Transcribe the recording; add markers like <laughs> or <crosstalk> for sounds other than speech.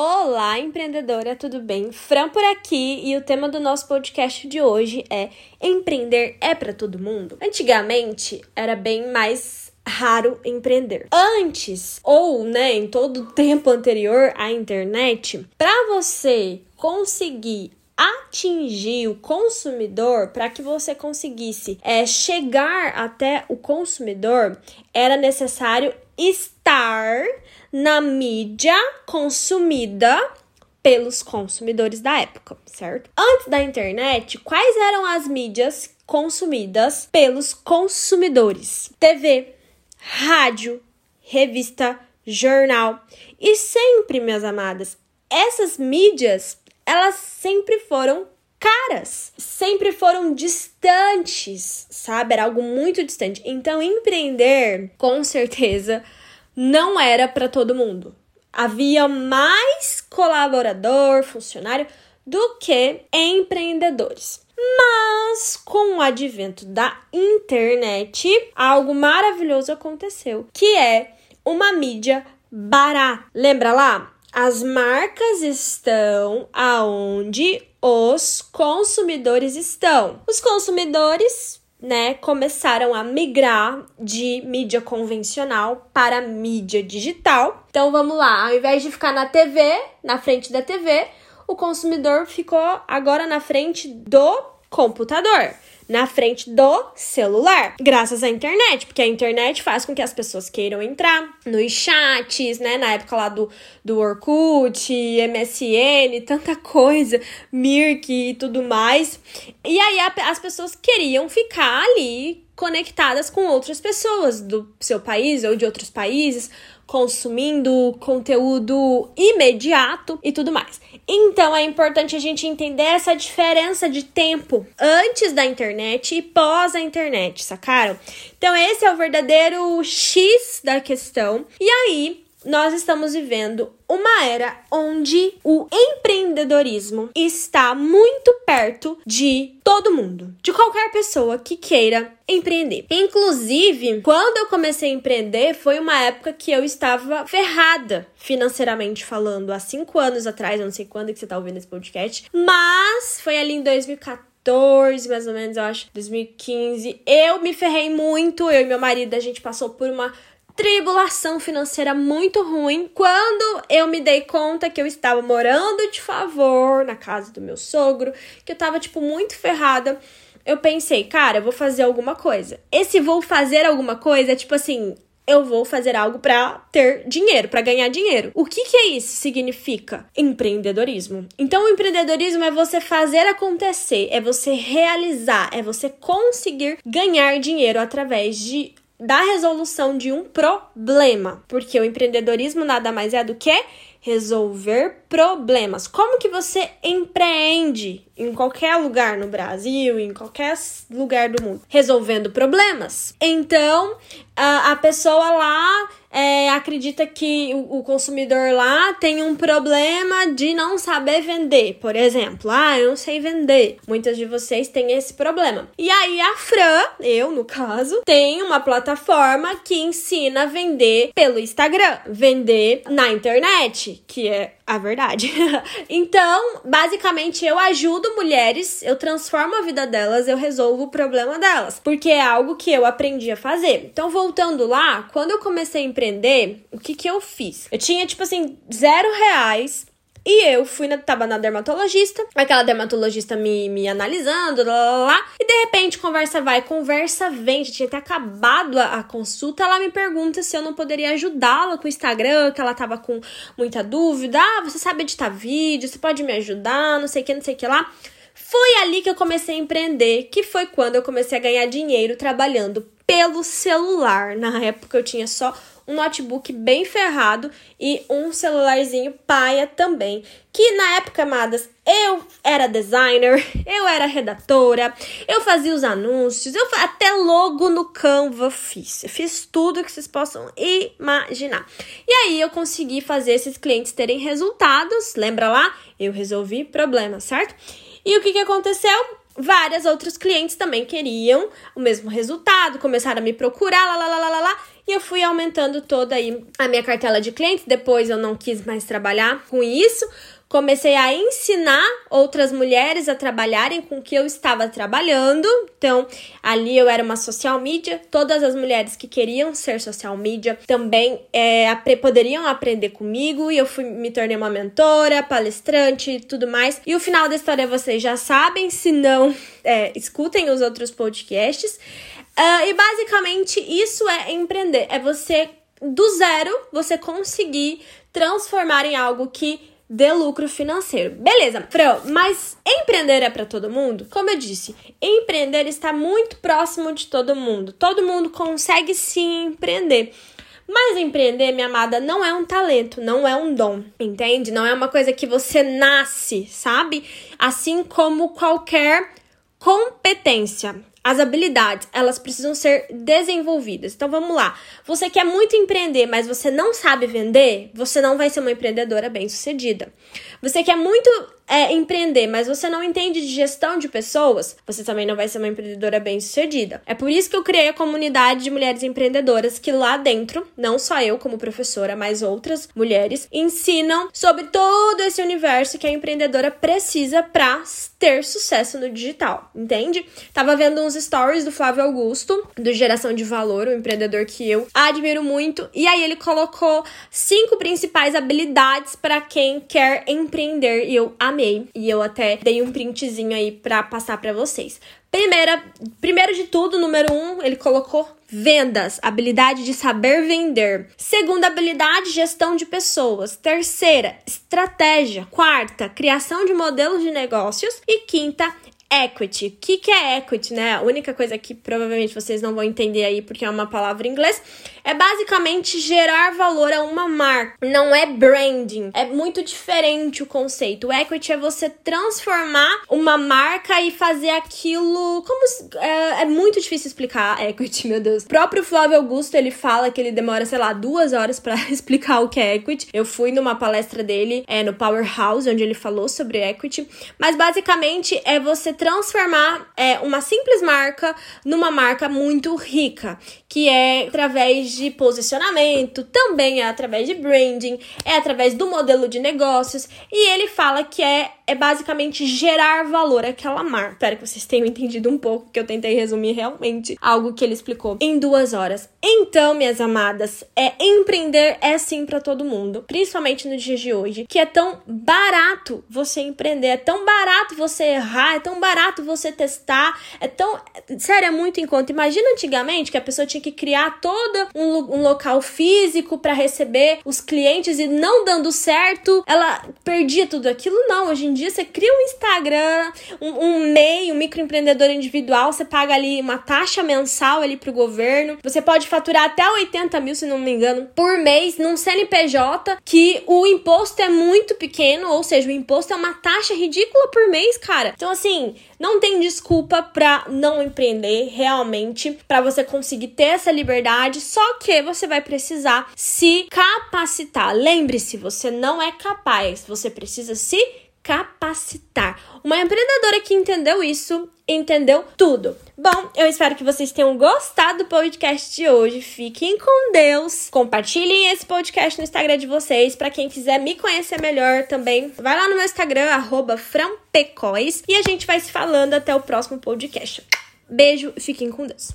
Olá, empreendedora, tudo bem? Fran por aqui e o tema do nosso podcast de hoje é Empreender é para todo mundo? Antigamente era bem mais raro empreender. Antes, ou né, em todo o tempo anterior à internet, para você conseguir atingir o consumidor, para que você conseguisse é, chegar até o consumidor, era necessário estar na mídia consumida pelos consumidores da época, certo? Antes da internet, quais eram as mídias consumidas pelos consumidores? TV, rádio, revista, jornal. E sempre, minhas amadas, essas mídias, elas sempre foram caras, sempre foram distantes, sabe? Era algo muito distante. Então, empreender, com certeza, não era para todo mundo. Havia mais colaborador, funcionário do que empreendedores. Mas com o advento da internet, algo maravilhoso aconteceu, que é uma mídia barata. Lembra lá? As marcas estão aonde os consumidores estão. Os consumidores né, começaram a migrar de mídia convencional para mídia digital. Então vamos lá, ao invés de ficar na TV, na frente da TV, o consumidor ficou agora na frente do computador na frente do celular, graças à internet, porque a internet faz com que as pessoas queiram entrar nos chats, né? Na época lá do, do Orkut, MSN, tanta coisa, Mirk e tudo mais. E aí a, as pessoas queriam ficar ali conectadas com outras pessoas do seu país ou de outros países, consumindo conteúdo imediato e tudo mais. Então é importante a gente entender essa diferença de tempo antes da internet e pós a internet, sacaram? Então esse é o verdadeiro X da questão. E aí, nós estamos vivendo uma era onde o empreendedorismo está muito perto de todo mundo, de qualquer pessoa que queira empreender. Inclusive, quando eu comecei a empreender, foi uma época que eu estava ferrada financeiramente falando, há cinco anos atrás, eu não sei quando que você está ouvindo esse podcast, mas foi ali em 2014. 2014, mais ou menos, eu acho, 2015. Eu me ferrei muito, eu e meu marido, a gente passou por uma tribulação financeira muito ruim quando eu me dei conta que eu estava morando de favor na casa do meu sogro, que eu tava tipo muito ferrada. Eu pensei, cara, eu vou fazer alguma coisa. Esse vou fazer alguma coisa é tipo assim, eu vou fazer algo para ter dinheiro, para ganhar dinheiro. O que que é isso? Significa empreendedorismo. Então, o empreendedorismo é você fazer acontecer, é você realizar, é você conseguir ganhar dinheiro através de da resolução de um problema, porque o empreendedorismo nada mais é do que resolver problemas. Como que você empreende em qualquer lugar no Brasil, em qualquer lugar do mundo? Resolvendo problemas. Então, a, a pessoa lá é, acredita que o, o, consumidor lá tem um problema de não saber vender, por exemplo. Ah, eu não sei vender. Muitas de vocês têm esse problema. E aí a Fran, eu no caso, tem uma plataforma que ensina a vender pelo Instagram, vender na internet, que é a verdade. <laughs> então, basicamente, eu ajudo mulheres, eu transformo a vida delas, eu resolvo o problema delas, porque é algo que eu aprendi a fazer. Então, voltando lá, quando eu comecei a empreender, o que que eu fiz? Eu tinha, tipo assim, zero reais e eu fui na, tava na dermatologista, aquela dermatologista me, me analisando, lá, lá, lá, e de repente conversa vai, conversa vem, já tinha até acabado a, a consulta, ela me pergunta se eu não poderia ajudá-la com o Instagram, que ela tava com muita dúvida, ah, você sabe editar vídeo, você pode me ajudar, não sei o que, não sei o que lá. Foi ali que eu comecei a empreender, que foi quando eu comecei a ganhar dinheiro trabalhando pelo celular. Na época eu tinha só um notebook bem ferrado e um celularzinho paia também. Que na época, amadas, eu era designer, <laughs> eu era redatora, eu fazia os anúncios, eu até logo no Canva fiz. Eu fiz tudo que vocês possam imaginar. E aí eu consegui fazer esses clientes terem resultados. Lembra lá? Eu resolvi problemas, certo? E o que, que aconteceu? várias outros clientes também queriam o mesmo resultado, começaram a me procurar, lá, lá, lá, lá, lá, e eu fui aumentando toda aí a minha cartela de clientes. Depois eu não quis mais trabalhar com isso comecei a ensinar outras mulheres a trabalharem com o que eu estava trabalhando. Então, ali eu era uma social media, todas as mulheres que queriam ser social media também é, poderiam aprender comigo e eu fui, me tornei uma mentora, palestrante e tudo mais. E o final da história vocês já sabem, se não, é, escutem os outros podcasts. Uh, e basicamente isso é empreender, é você do zero você conseguir transformar em algo que de lucro financeiro. Beleza, Fran, mas empreender é para todo mundo? Como eu disse, empreender está muito próximo de todo mundo. Todo mundo consegue sim empreender. Mas empreender, minha amada, não é um talento, não é um dom, entende? Não é uma coisa que você nasce, sabe? Assim como qualquer competência. As habilidades, elas precisam ser desenvolvidas. Então vamos lá. Você quer muito empreender, mas você não sabe vender, você não vai ser uma empreendedora bem-sucedida. Você quer muito é, empreender, mas você não entende de gestão de pessoas, você também não vai ser uma empreendedora bem-sucedida. É por isso que eu criei a comunidade de mulheres empreendedoras que lá dentro, não só eu como professora, mas outras mulheres ensinam sobre todo esse universo que a empreendedora precisa para ter sucesso no digital, entende? Tava vendo uns stories do Flávio Augusto, do Geração de Valor, um empreendedor que eu admiro muito, e aí ele colocou cinco principais habilidades para quem quer empreender e eu amei. E eu até dei um printzinho aí para passar para vocês. Primeira, primeiro de tudo, número um, ele colocou vendas, habilidade de saber vender. Segunda habilidade, gestão de pessoas. Terceira, estratégia. Quarta, criação de modelos de negócios. E quinta, equity. O que, que é equity, né? A única coisa que provavelmente vocês não vão entender aí porque é uma palavra em inglês é basicamente gerar valor a uma marca. Não é branding. É muito diferente o conceito. O equity é você transformar uma marca e fazer aquilo como é, é muito difícil explicar <laughs> equity, meu Deus. O próprio Flávio Augusto ele fala que ele demora sei lá duas horas para <laughs> explicar o que é equity. Eu fui numa palestra dele é no Powerhouse onde ele falou sobre equity, mas basicamente é você transformar é, uma simples marca numa marca muito rica, que é através de posicionamento, também é através de branding, é através do modelo de negócios, e ele fala que é, é basicamente gerar valor àquela marca. Espero que vocês tenham entendido um pouco, que eu tentei resumir realmente algo que ele explicou em duas horas. Então, minhas amadas, é empreender é sim para todo mundo, principalmente no dia de hoje, que é tão barato você empreender, é tão barato você errar, é tão barato você testar, é tão. Sério, é muito em conta. Imagina antigamente que a pessoa tinha que criar todo um, um local físico para receber os clientes e não dando certo, ela perdia tudo aquilo. Não, hoje em dia você cria um Instagram, um, um MEI, um microempreendedor individual, você paga ali uma taxa mensal ali pro governo, você pode faturar até 80 mil, se não me engano, por mês num CNPJ, que o imposto é muito pequeno, ou seja, o imposto é uma taxa ridícula por mês, cara. Então, assim, não tem desculpa pra não empreender realmente, para você conseguir ter essa liberdade, só que você vai precisar se capacitar. Lembre-se, você não é capaz, você precisa se capacitar. Uma empreendedora que entendeu isso, entendeu tudo. Bom, eu espero que vocês tenham gostado do podcast de hoje. Fiquem com Deus. Compartilhem esse podcast no Instagram de vocês. Para quem quiser me conhecer melhor também, vai lá no meu Instagram, frampecóis. E a gente vai se falando até o próximo podcast. Beijo, fiquem com Deus.